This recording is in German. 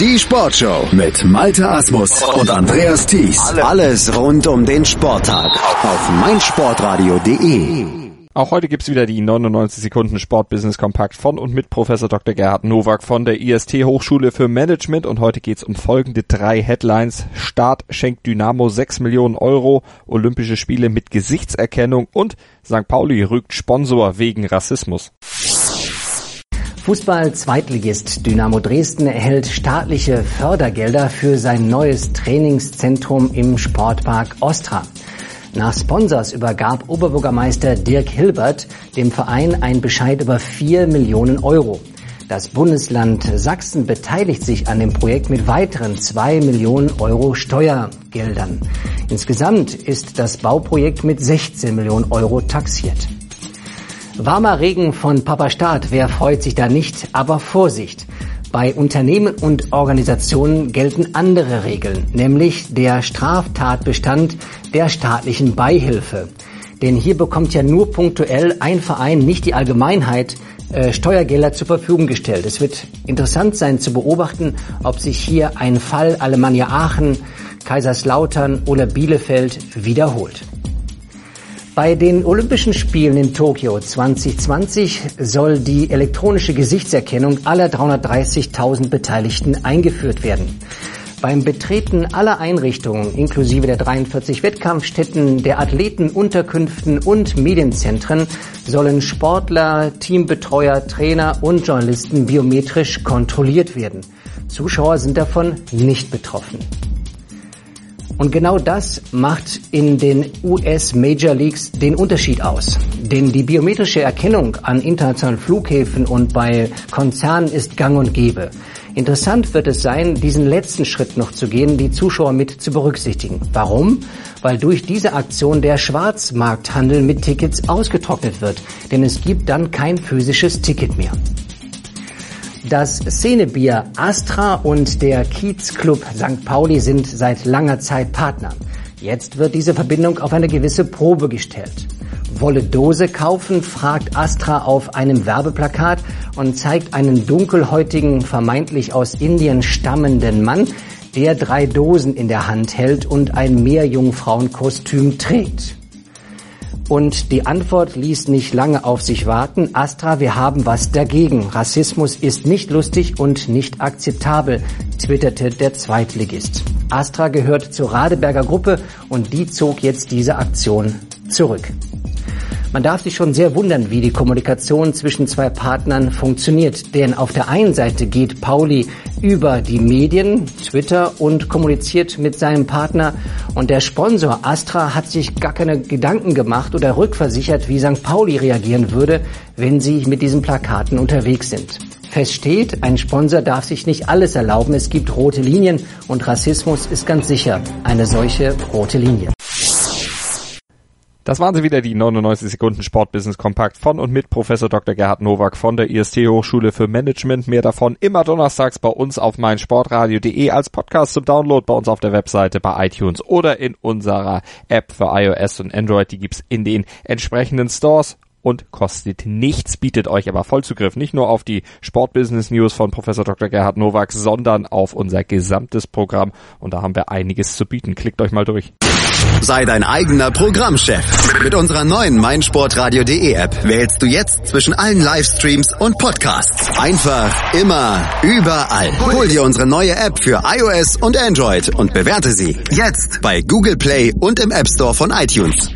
Die Sportshow mit Malte Asmus und Andreas Thies. Alles rund um den Sporttag auf meinsportradio.de. Auch heute gibt's wieder die 99 Sekunden Sportbusiness Kompakt von und mit Professor Dr. Gerhard Nowak von der IST Hochschule für Management und heute geht's um folgende drei Headlines. Start schenkt Dynamo 6 Millionen Euro, Olympische Spiele mit Gesichtserkennung und St. Pauli rügt Sponsor wegen Rassismus. Fußball-Zweitligist Dynamo Dresden erhält staatliche Fördergelder für sein neues Trainingszentrum im Sportpark Ostra. Nach Sponsors übergab Oberbürgermeister Dirk Hilbert dem Verein ein Bescheid über 4 Millionen Euro. Das Bundesland Sachsen beteiligt sich an dem Projekt mit weiteren 2 Millionen Euro Steuergeldern. Insgesamt ist das Bauprojekt mit 16 Millionen Euro taxiert. Warmer Regen von Papa Staat, wer freut sich da nicht, aber Vorsicht. Bei Unternehmen und Organisationen gelten andere Regeln, nämlich der Straftatbestand der staatlichen Beihilfe. Denn hier bekommt ja nur punktuell ein Verein, nicht die Allgemeinheit, äh, Steuergelder zur Verfügung gestellt. Es wird interessant sein zu beobachten, ob sich hier ein Fall Alemannia Aachen, Kaiserslautern oder Bielefeld wiederholt. Bei den Olympischen Spielen in Tokio 2020 soll die elektronische Gesichtserkennung aller 330.000 Beteiligten eingeführt werden. Beim Betreten aller Einrichtungen inklusive der 43 Wettkampfstätten, der Athletenunterkünften und Medienzentren sollen Sportler, Teambetreuer, Trainer und Journalisten biometrisch kontrolliert werden. Zuschauer sind davon nicht betroffen. Und genau das macht in den US Major Leagues den Unterschied aus. Denn die biometrische Erkennung an internationalen Flughäfen und bei Konzernen ist gang und gäbe. Interessant wird es sein, diesen letzten Schritt noch zu gehen, die Zuschauer mit zu berücksichtigen. Warum? Weil durch diese Aktion der Schwarzmarkthandel mit Tickets ausgetrocknet wird. Denn es gibt dann kein physisches Ticket mehr. Das Szenebier Astra und der Kiezclub St. Pauli sind seit langer Zeit Partner. Jetzt wird diese Verbindung auf eine gewisse Probe gestellt. Wolle Dose kaufen, fragt Astra auf einem Werbeplakat und zeigt einen dunkelhäutigen, vermeintlich aus Indien stammenden Mann, der drei Dosen in der Hand hält und ein Meerjungfrauenkostüm trägt. Und die Antwort ließ nicht lange auf sich warten. Astra, wir haben was dagegen. Rassismus ist nicht lustig und nicht akzeptabel, twitterte der Zweitligist. Astra gehört zur Radeberger Gruppe und die zog jetzt diese Aktion zurück. Man darf sich schon sehr wundern, wie die Kommunikation zwischen zwei Partnern funktioniert. Denn auf der einen Seite geht Pauli über die Medien, Twitter und kommuniziert mit seinem Partner. Und der Sponsor Astra hat sich gar keine Gedanken gemacht oder rückversichert, wie St. Pauli reagieren würde, wenn sie mit diesen Plakaten unterwegs sind. Fest steht, ein Sponsor darf sich nicht alles erlauben. Es gibt rote Linien und Rassismus ist ganz sicher eine solche rote Linie. Das waren sie wieder, die 99 Sekunden Sportbusiness Kompakt von und mit Professor Dr. Gerhard Nowak von der IST Hochschule für Management. Mehr davon immer donnerstags bei uns auf meinsportradio.de als Podcast zum Download bei uns auf der Webseite, bei iTunes oder in unserer App für iOS und Android. Die gibt's in den entsprechenden Stores und kostet nichts, bietet euch aber Vollzugriff nicht nur auf die Sportbusiness News von Professor Dr. Gerhard Nowak, sondern auf unser gesamtes Programm und da haben wir einiges zu bieten. Klickt euch mal durch. Sei dein eigener Programmchef. Mit unserer neuen meinsportradio.de App wählst du jetzt zwischen allen Livestreams und Podcasts. Einfach, immer, überall. Hol dir unsere neue App für iOS und Android und bewerte sie jetzt bei Google Play und im App Store von iTunes.